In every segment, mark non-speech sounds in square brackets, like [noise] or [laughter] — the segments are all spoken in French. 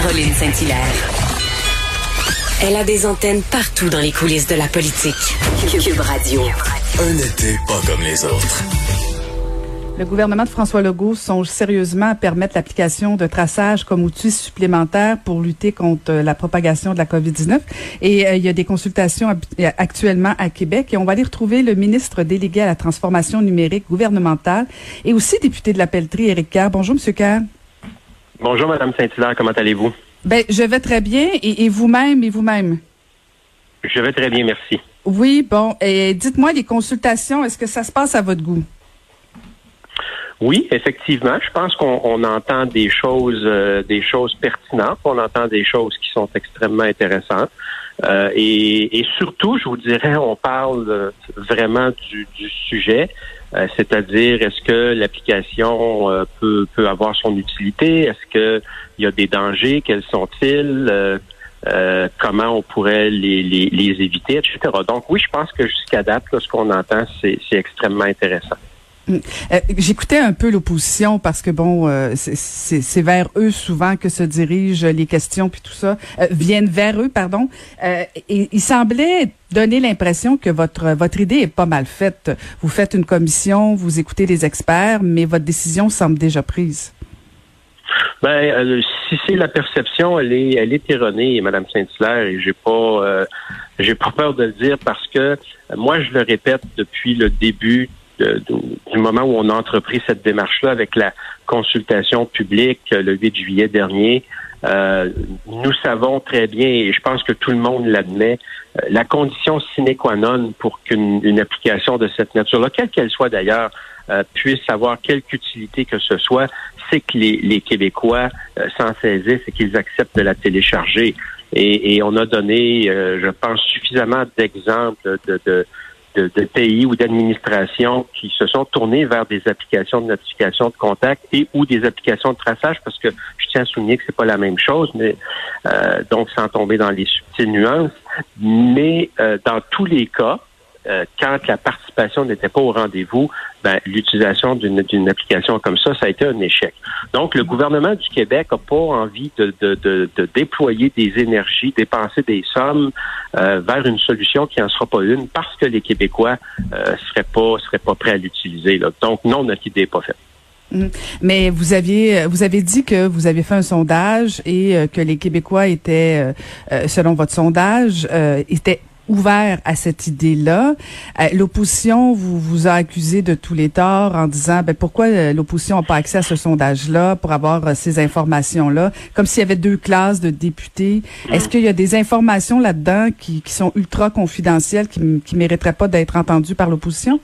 Caroline Saint-Hilaire. Elle a des antennes partout dans les coulisses de la politique. Cube Radio. Un été pas comme les autres. Le gouvernement de François Legault songe sérieusement à permettre l'application de traçage comme outil supplémentaire pour lutter contre la propagation de la COVID-19. Et euh, il y a des consultations actuellement à Québec et on va aller retrouver le ministre délégué à la transformation numérique gouvernementale et aussi député de la Pelletrie, Éric Kerr. Bonjour, Monsieur Kerr. Bonjour, Madame Saint-Hilaire. Comment allez-vous? Ben, je vais très bien. Et, vous-même, et vous-même? Je vais très bien, merci. Oui, bon. Et dites-moi, les consultations, est-ce que ça se passe à votre goût? Oui, effectivement, je pense qu'on entend des choses, euh, des choses pertinentes, on entend des choses qui sont extrêmement intéressantes, euh, et, surtout, je vous dirais, on parle vraiment du, sujet, euh, c'est-à-dire est-ce que l'application peut, peut avoir son utilité, est-ce que il y a des dangers, quels sont-ils, comment on pourrait les, les, les, éviter, etc. Donc oui, je pense que jusqu'à date, ce qu'on entend, c'est extrêmement intéressant. Euh, j'écoutais un peu l'opposition parce que bon, euh, c'est vers eux souvent que se dirigent les questions puis tout ça euh, viennent vers eux, pardon. il semblait donner l'impression que votre votre idée est pas mal faite. Vous faites une commission, vous écoutez les experts, mais votre décision semble déjà prise. Ben, si c'est la perception, elle est, elle est erronée, Madame Saint-Hilaire, et j'ai pas, j'ai pas peur de le dire parce que moi, je le répète depuis le début du moment où on a entrepris cette démarche-là avec la consultation publique euh, le 8 juillet dernier, euh, nous savons très bien, et je pense que tout le monde l'admet, euh, la condition sine qua non pour qu'une application de cette nature-là, quelle qu'elle soit d'ailleurs, puisse avoir quelque utilité que ce soit, c'est que les, Québécois s'en saisissent et qu'ils acceptent de la télécharger. Et, on a donné, je pense, suffisamment d'exemples de de, pays ou d'administrations qui se sont tournés vers des applications de notification de contact et ou des applications de traçage, parce que je tiens à souligner que c'est pas la même chose, mais euh, donc sans tomber dans les subtiles nuances. Mais euh, dans tous les cas, euh, quand la participation n'était pas au rendez-vous, ben, l'utilisation d'une application comme ça, ça a été un échec. Donc, le gouvernement du Québec n'a pas envie de, déployer des énergies, dépenser des sommes euh, vers une solution qui n'en sera pas une parce que les Québécois euh, seraient pas seraient pas prêts à l'utiliser. Donc, non, notre idée n'est pas faite. Hum. Mais vous aviez vous avez dit que vous aviez fait un sondage et que les Québécois étaient, selon votre sondage, étaient ouvert à cette idée-là. Euh, l'opposition vous vous a accusé de tous les torts en disant ben pourquoi euh, l'opposition n'a pas accès à ce sondage-là pour avoir euh, ces informations-là, comme s'il y avait deux classes de députés. Est-ce qu'il y a des informations là-dedans qui, qui sont ultra confidentielles, qui, qui mériteraient pas d'être entendues par l'opposition?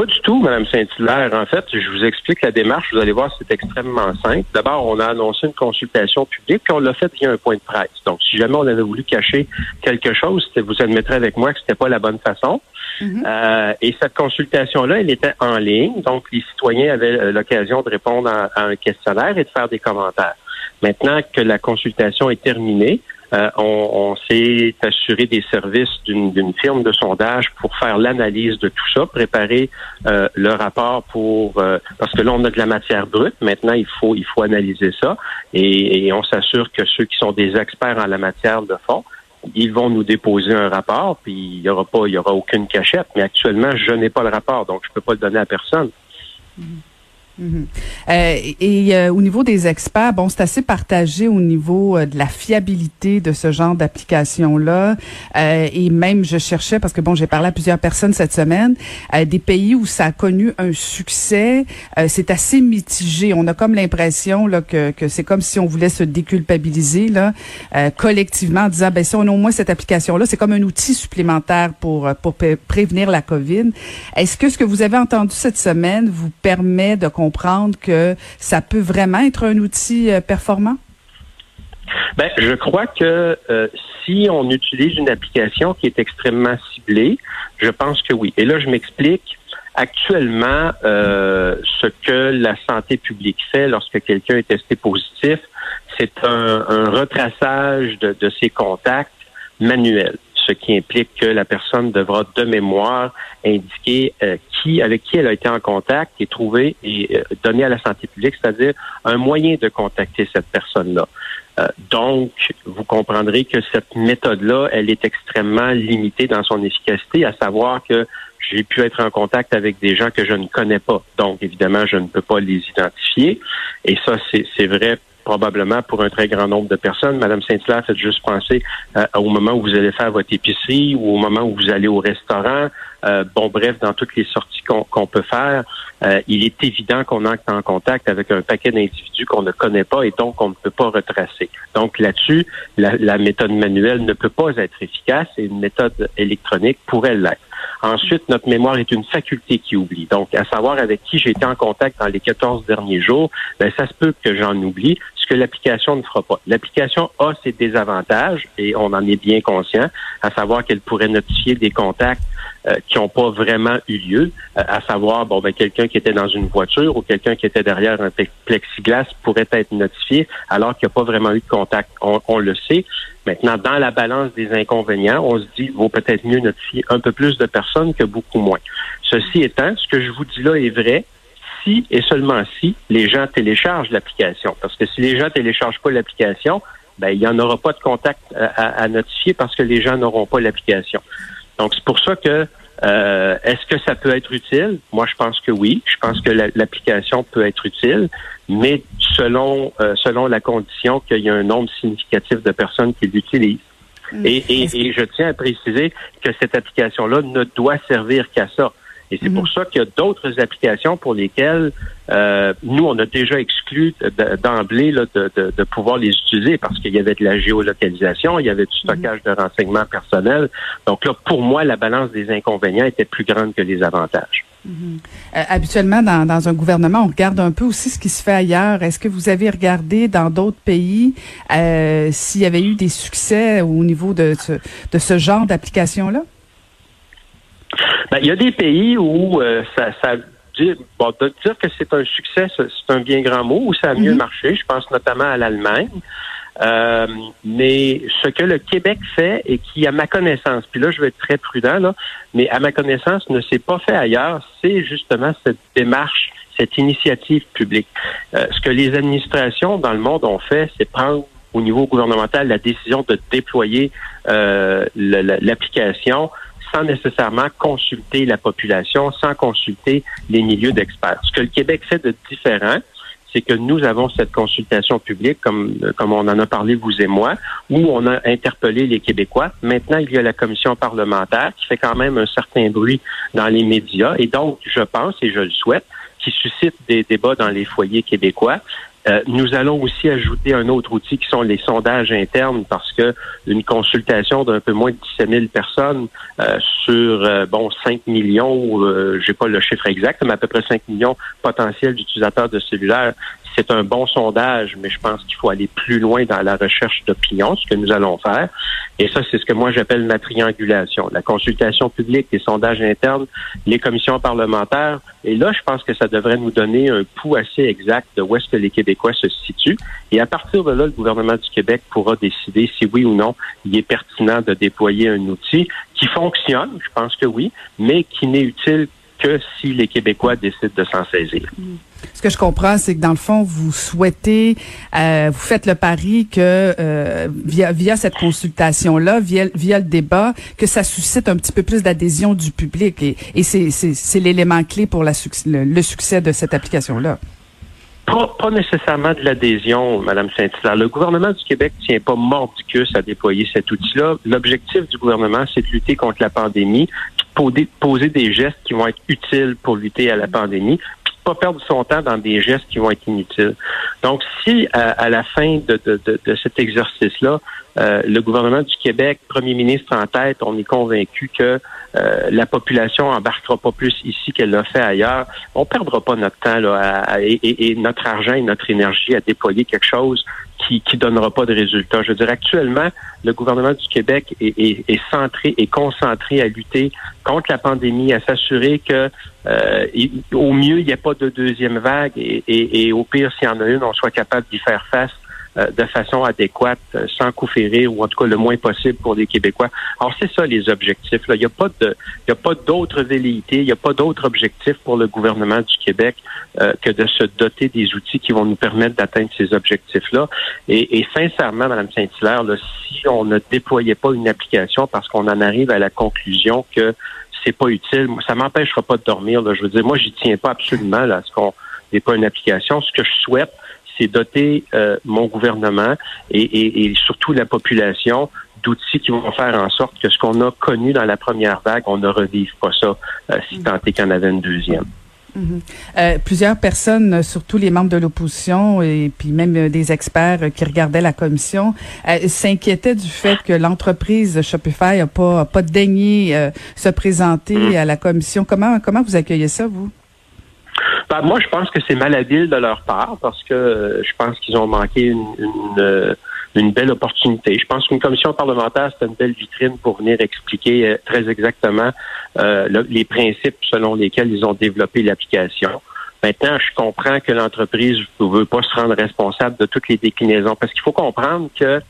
Pas du tout, Mme Saint-Hilaire. En fait, je vous explique la démarche. Vous allez voir, c'est extrêmement simple. D'abord, on a annoncé une consultation publique, puis on l'a fait via un point de presse. Donc, si jamais on avait voulu cacher quelque chose, vous admettrez avec moi que c'était pas la bonne façon. Mm-hmm. euh, et cette consultation-là, elle était en ligne. Donc, les citoyens avaient euh, l'occasion de répondre à un questionnaire et de faire des commentaires. Maintenant que la consultation est terminée, euh, on, s'est assuré des services d'une firme de sondage pour faire l'analyse de tout ça, préparer euh, le rapport pour euh, parce que là on a de la matière brute. Maintenant il faut il faut analyser ça et, on s'assure que ceux qui sont des experts en la matière de fond ils vont nous déposer un rapport, puis il y aura pas, il y aura aucune cachette. Mais actuellement, je n'ai pas le rapport, donc je peux pas le donner à personne. Mhm. Euh, et euh, au niveau des experts, bon, c'est assez partagé au niveau euh, de la fiabilité de ce genre d'application-là. et même, je cherchais, parce que bon, j'ai parlé à plusieurs personnes cette semaine, des pays où ça a connu un succès, c'est assez mitigé. On a comme l'impression là que, que c'est comme si on voulait se déculpabiliser là collectivement en disant, ben si on a au moins cette application-là, c'est comme un outil supplémentaire pour pour prévenir la COVID. Est-ce que ce que vous avez entendu cette semaine vous permet de comprendre que ça peut vraiment être un outil euh, performant? Ben, je crois que euh, si on utilise une application qui est extrêmement ciblée, je pense que oui. Et là, je m'explique. Actuellement, euh, ce que la santé publique fait lorsque quelqu'un est testé positif, c'est un, retraçage de, de ses contacts manuels. Ce qui implique que la personne devra de mémoire indiquer euh, qui, avec qui elle a été en contact et trouver et euh, donner à la santé publique, c'est-à-dire un moyen de contacter cette personne-là. Euh, donc, vous comprendrez que cette méthode-là, elle est extrêmement limitée dans son efficacité, à savoir que j'ai pu être en contact avec des gens que je ne connais pas. Donc, évidemment, je ne peux pas les identifier. Et ça, c'est vrai probablement pour un très grand nombre de personnes. Madame Saint-Hilaire, faites juste penser euh, au moment où vous allez faire votre épicerie ou au moment où vous allez au restaurant. Euh, bon, bref, dans toutes les sorties qu'on peut faire, euh, il est évident qu'on entre en contact avec un paquet d'individus qu'on ne connaît pas et donc on ne peut pas retracer. Donc là-dessus, la, la méthode manuelle ne peut pas être efficace et une méthode électronique pourrait l'être. Ensuite, notre mémoire est une faculté qui oublie. Donc, à savoir avec qui j'ai été en contact dans les 14 derniers jours, ben, ça se peut que j'en oublie, ce que l'application ne fera pas. L'application a ses désavantages et on en est bien conscient, à savoir qu'elle pourrait notifier des contacts euh, qui n'ont pas vraiment eu lieu, euh, à savoir bon ben quelqu'un qui était dans une voiture ou quelqu'un qui était derrière un plexiglas pourrait être notifié alors qu'il n'y a pas vraiment eu de contact. On, on, le sait. Maintenant, dans la balance des inconvénients, on se dit vaut peut-être mieux notifier un peu plus de personnes que beaucoup moins. Ceci étant, ce que je vous dis là est vrai si et seulement si les gens téléchargent l'application. Parce que si les gens téléchargent pas l'application, ben il n'y en aura pas de contact euh, à, à notifier parce que les gens n'auront pas l'application. Donc, c'est pour ça que euh, est-ce que ça peut être utile? Moi, je pense que oui. Je pense que l'application peut être utile, mais selon euh, selon la condition qu'il y a un nombre significatif de personnes qui l'utilisent. Hmm. Et, et, je tiens à préciser que cette application-là ne doit servir qu'à ça. Et c'est pour mhm. ça qu'il y a d'autres applications pour lesquelles euh, nous, on a déjà exclu d'emblée de, de, de, pouvoir les utiliser parce qu'il y avait de la géolocalisation, il y avait du mhm. stockage de renseignements personnels. Donc là, pour moi, la balance des inconvénients était plus grande que les avantages. Mhm. Euh, habituellement, dans, dans, un gouvernement, on regarde un peu aussi ce qui se fait ailleurs. Est-ce que vous avez regardé dans d'autres pays euh, s'il y avait eu des succès au niveau de ce, de ce genre d'application-là? Ben, il y a des pays où euh, ça, ça bon, de dire que c'est un succès, c'est un bien grand mot, où ça a mieux mhm. marché. Je pense notamment à l'Allemagne. Euh, mais ce que le Québec fait et qui, à ma connaissance, puis là je vais être très prudent, là, mais à ma connaissance ne s'est pas fait ailleurs, c'est justement cette démarche, cette initiative publique. Euh, ce que les administrations dans le monde ont fait, c'est prendre au niveau gouvernemental la décision de déployer euh, l'application sans nécessairement consulter la population, sans consulter les milieux d'experts. Ce que le Québec fait de différent, c'est que nous avons cette consultation publique, comme, comme on en a parlé, vous et moi, où on a interpellé les Québécois. Maintenant, il y a la commission parlementaire qui fait quand même un certain bruit dans les médias. Et donc, je pense, et je le souhaite, qui suscite des débats dans les foyers québécois. Euh, nous allons aussi ajouter un autre outil qui sont les sondages internes parce que une consultation d'un peu moins de 17 000 personnes euh, sur euh, bon 5 millions, j'ai pas le chiffre exact, mais à peu près 5 millions potentiels d'utilisateurs de cellulaires, c'est un bon sondage, mais je pense qu'il faut aller plus loin dans la recherche d'opinion, ce que nous allons faire. Et ça, c'est ce que moi j'appelle ma triangulation. La consultation publique, les sondages internes, les commissions parlementaires. Et là, je pense que ça devrait nous donner un pouls assez exact de où est-ce que les Québécois se situent. Et à partir de là, le gouvernement du Québec pourra décider si oui ou non il est pertinent de déployer un outil qui fonctionne, je pense que oui, mais qui n'est utile que si les Québécois décident de s'en saisir. Mm. Ce que je comprends, c'est que dans le fond, vous souhaitez, euh, vous faites le pari que euh, via, via cette consultation-là, via, le débat, que ça suscite un petit peu plus d'adhésion du public. Et, et c'est l'élément clé pour le, succès de cette application-là. Pas, pas, nécessairement de l'adhésion, Madame Saint-Hilaire. Le gouvernement du Québec tient pas mordicus à déployer cet outil-là. L'objectif du gouvernement, c'est de lutter contre la pandémie, poser, des gestes qui vont être utiles pour lutter à la pandémie, puis pas perdre son temps dans des gestes qui vont être inutiles. Donc, si à, la fin de, de, de, cet exercice-là, euh, le gouvernement du Québec, premier ministre en tête, on est convaincu que euh, la population embarquera pas plus ici qu'elle l'a fait ailleurs. On perdra pas notre temps là, et, et, notre argent et notre énergie à déployer quelque chose qui qui donnera pas de résultats. Je veux dire, actuellement, le gouvernement du Québec est, est, est centré et concentré à lutter contre la pandémie, à s'assurer que euh, au mieux il n'y ait pas de deuxième vague et, et, et au pire s'il y en a une, on soit capable d'y faire face de façon adéquate, euh, sans coup ou en tout cas le moins possible pour les Québécois. Alors c'est ça les objectifs. Là. Il n'y a pas de, il a pas d'autres il n'y a pas d'autre objectif pour le gouvernement du Québec euh, que de se doter des outils qui vont nous permettre d'atteindre ces objectifs-là. Et, et sincèrement, Mme Saint-Hilaire, si on ne déployait pas une application parce qu'on en arrive à la conclusion que c'est pas utile, ça m'empêchera pas de dormir. Là. Je veux dire, moi, j'y tiens pas absolument là, à ce qu'on n'ait pas une application. Ce que je souhaite, c'est doter euh, mon gouvernement et, surtout la population d'outils qui vont faire en sorte que ce qu'on a connu dans la première vague, on ne revive pas ça, euh, si tant est qu'il y en avait une deuxième. Mhm. Euh, plusieurs personnes, surtout les membres de l'opposition et puis même des experts qui regardaient la commission, s'inquiétaient du fait que l'entreprise Shopify n'a pas, pas daigné se présenter mhm. à la commission. Comment, comment vous accueillez ça, vous? Ben, moi, je pense que c'est malhabile de leur part parce que euh, je pense qu'ils ont manqué une, euh, une, belle opportunité. Je pense qu'une commission parlementaire, c'est une belle vitrine pour venir expliquer euh, très exactement les principes selon lesquels ils ont développé l'application. Maintenant, je comprends que l'entreprise ne veut pas se rendre responsable de toutes les déclinaisons parce qu'il faut comprendre que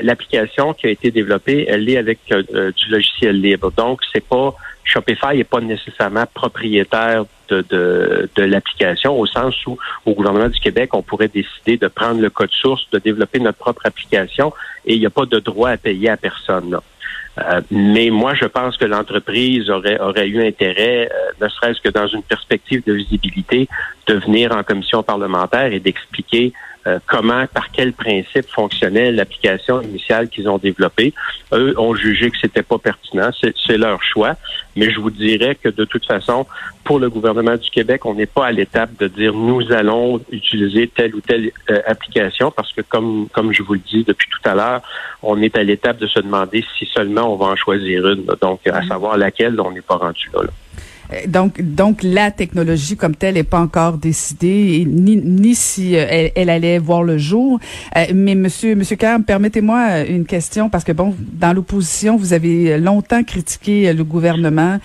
l'application qui a été développée, elle est avec du logiciel libre. Donc, c'est pas Shopify n'est pas nécessairement propriétaire de, de, l'application, au sens où au gouvernement du Québec, on pourrait décider de prendre le code source, de développer notre propre application, et il n'y a pas de droit à payer à personne. Euh, mais moi, je pense que l'entreprise aurait, aurait eu intérêt, euh, ne serait-ce que dans une perspective de visibilité, de venir en commission parlementaire et d'expliquer euh, comment, par quel principe fonctionnait l'application initiale qu'ils ont développée. Eux ont jugé que c'était pas pertinent, c'est leur choix. Mais je vous dirais que de toute façon, pour le gouvernement du Québec, on n'est pas à l'étape de dire nous allons utiliser telle ou telle euh, application parce que comme comme je vous le dis depuis tout à l'heure, on est à l'étape de se demander si seulement on va en choisir une. Donc à mm-hmm. savoir laquelle on n'est pas rendu là. Euh, donc, donc la technologie comme telle n'est pas encore décidée, ni, ni si euh, elle, allait voir le jour. Euh, mais Monsieur, Monsieur Carm, permettez-moi une question parce que bon, dans l'opposition, vous avez longtemps critiqué le gouvernement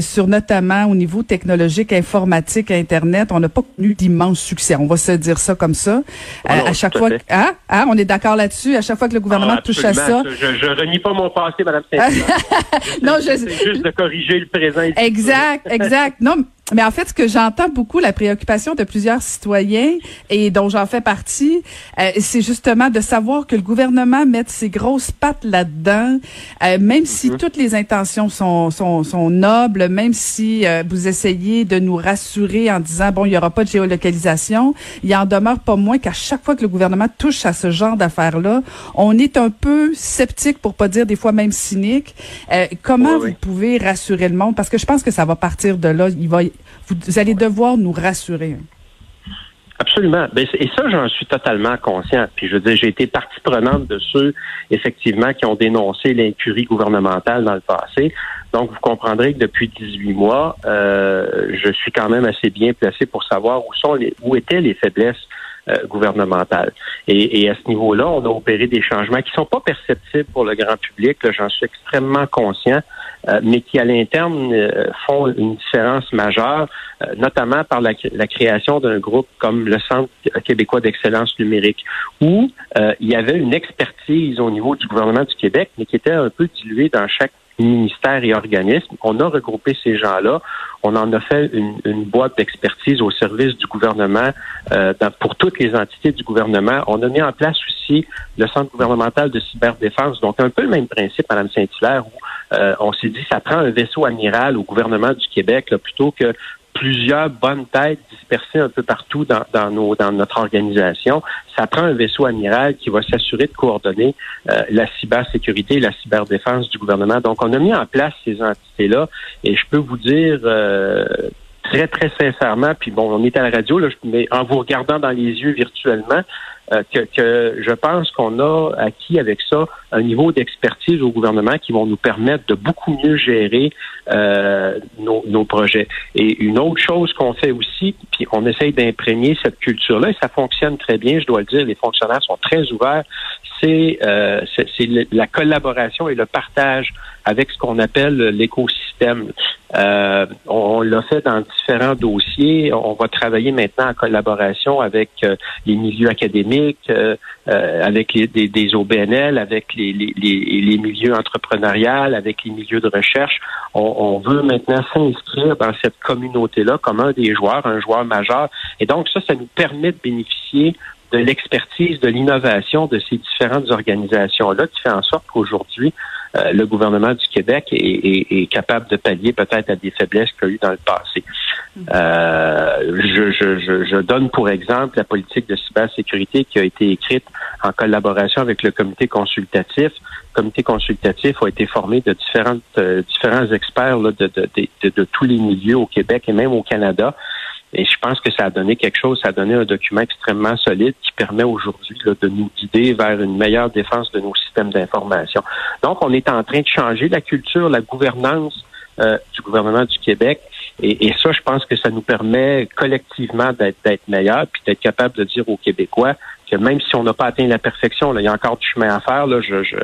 sur notamment au niveau technologique, informatique, Internet. On n'a pas connu d'immense succès. On va se dire ça comme ça. Ah à chaque fois, ah, ah, on est d'accord là-dessus. À chaque fois que le gouvernement ah, touche à ça, je, je renie pas mon passé, Madame. [laughs] non, je, c'est juste de corriger le présent. Exact exact. Non, mais en fait, ce que j'entends beaucoup, la préoccupation de plusieurs citoyens et dont j'en fais partie, euh, c'est justement de savoir que le gouvernement mette ses grosses pattes là-dedans, euh, même si mhm. toutes les intentions sont, sont, sont nobles, même si euh, vous essayez de nous rassurer en disant, bon, il y aura pas de géolocalisation, il en demeure pas moins qu'à chaque fois que le gouvernement touche à ce genre d'affaires-là, on est un peu sceptique, pour pas dire des fois même cynique. comment vous pouvez rassurer le monde? Parce que je pense que ça va partir de là. Il va vous allez devoir nous rassurer. Absolument. Ben, et ça, j'en suis totalement conscient. Puis je veux dire, j'ai été partie prenante de ceux, effectivement, qui ont dénoncé l'incurie gouvernementale dans le passé. Donc, vous comprendrez que depuis 18 mois, euh, je suis quand même assez bien placé pour savoir où sont les, où étaient les faiblesses euh, gouvernementales. Et, à ce niveau-là, on a opéré des changements qui sont pas perceptibles pour le grand public. J'en suis extrêmement conscient. Euh, mais qui à l'interne euh, font une différence majeure, notamment par la, création d'un groupe comme le Centre québécois d'excellence numérique, où il y avait une expertise au niveau du gouvernement du Québec, mais qui était un peu diluée dans chaque ministère et organisme. On a regroupé ces gens-là. On en a fait une, boîte d'expertise au service du gouvernement pour toutes les entités du gouvernement. On a mis en place aussi le Centre gouvernemental de cyberdéfense, donc un peu le même principe, Mme Saint-Hilaire, où euh, on s'est dit ça prend un vaisseau amiral au gouvernement du Québec plutôt que plusieurs bonnes têtes dispersées un peu partout dans, dans, nos, dans notre organisation. Ça prend un vaisseau amiral qui va s'assurer de coordonner euh, la cybersécurité et la cyberdéfense du gouvernement. Donc, on a mis en place ces entités-là et je peux vous dire euh, très, très sincèrement, puis bon, on est à la radio, là, mais en vous regardant dans les yeux virtuellement, euh, que, que, je pense qu'on a acquis avec ça un niveau d'expertise au gouvernement qui vont nous permettre de beaucoup mieux gérer euh, nos, nos, projets. Et une autre chose qu'on fait aussi, puis on essaye d'imprégner cette culture-là, et ça fonctionne très bien, je dois le dire, les fonctionnaires sont très ouverts, c'est euh, la collaboration et le partage avec ce qu'on appelle l'écosystème. Euh, on, l'a fait dans différents dossiers. On va travailler maintenant en collaboration avec euh, les milieux académiques, euh, avec les, des, OBNL, avec les, les, les, milieux entrepreneuriaux, avec les milieux de recherche. On, on veut maintenant s'inscrire dans cette communauté-là comme un des joueurs, un joueur majeur. Et donc ça, ça nous permet de bénéficier de l'expertise, de l'innovation de ces différentes organisations-là qui fait en sorte qu'aujourd'hui, euh, le gouvernement du Québec est, capable de pallier peut-être à des faiblesses qu'il y a eu dans le passé. Euh, je, je, donne pour exemple la politique de cybersécurité qui a été écrite en collaboration avec le comité consultatif. Le comité consultatif a été formé de différentes, euh, différents experts de, de, de, de tous les milieux au Québec et même au Canada. Et je pense que ça a donné quelque chose, ça a donné un document extrêmement solide qui permet aujourd'hui de nous guider vers une meilleure défense de nos systèmes d'information. Donc, on est en train de changer la culture, la gouvernance euh, du gouvernement du Québec. Et, ça, je pense que ça nous permet collectivement d'être meilleurs, puis d'être capable de dire aux Québécois que même si on n'a pas atteint la perfection, là, il y a encore du chemin à faire. Là, je, je,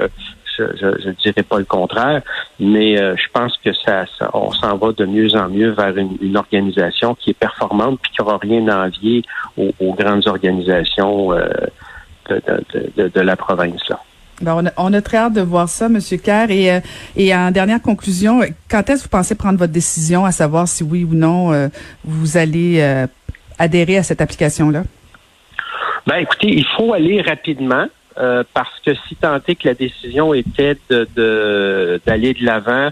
je ne dirais pas le contraire, mais euh, je pense que ça, on s'en va de mieux en mieux vers une, organisation qui est performante puis qui n'aura rien à envier aux, grandes organisations euh, de, la province. Là. Ben, on, a, très hâte de voir ça, M. Kerr. Et, euh, et en dernière conclusion, quand est-ce que vous pensez prendre votre décision à savoir si oui ou non vous allez adhérer à cette application-là? Ben, écoutez, il faut aller rapidement. Euh, parce que si tant est que la décision était de d'aller de l'avant,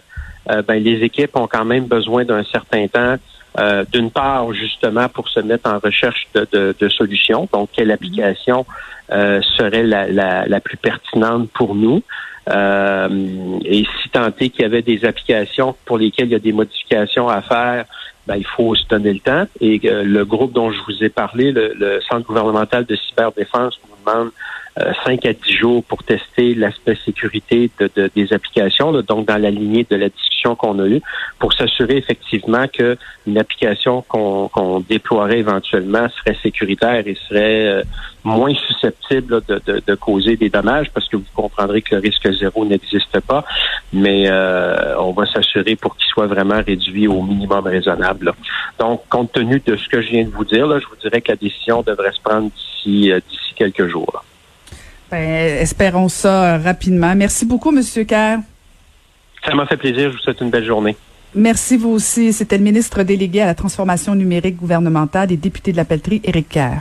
euh, ben, les équipes ont quand même besoin d'un certain temps. Euh, d'une part, justement, pour se mettre en recherche de, de, solutions. Donc, quelle application serait la, la, la, plus pertinente pour nous? et si tant est qu'il y avait des applications pour lesquelles il y a des modifications à faire, ben, il faut se donner le temps. Et le groupe dont je vous ai parlé, le, le Centre gouvernemental de cyberdéfense, nous demande 5 euh, à 10 jours pour tester l'aspect sécurité de, des applications, donc dans la lignée de la discussion qu'on a eue, pour s'assurer effectivement que une application qu'on déploierait éventuellement serait sécuritaire et serait euh, moins susceptible de, de, causer des dommages, parce que vous comprendrez que le risque zéro n'existe pas, mais euh, on va s'assurer pour qu'il soit vraiment réduit au minimum raisonnable. Donc, compte tenu de ce que je viens de vous dire, là, je vous dirais que la décision devrait se prendre d'ici d'ici quelques jours. Ben, espérons ça rapidement. Merci beaucoup, Monsieur Kerr. Ça m'a fait plaisir. Je vous souhaite une belle journée. Merci vous aussi. C'était le ministre délégué à la transformation numérique gouvernementale et député de la Pelletrie, Éric Kerr.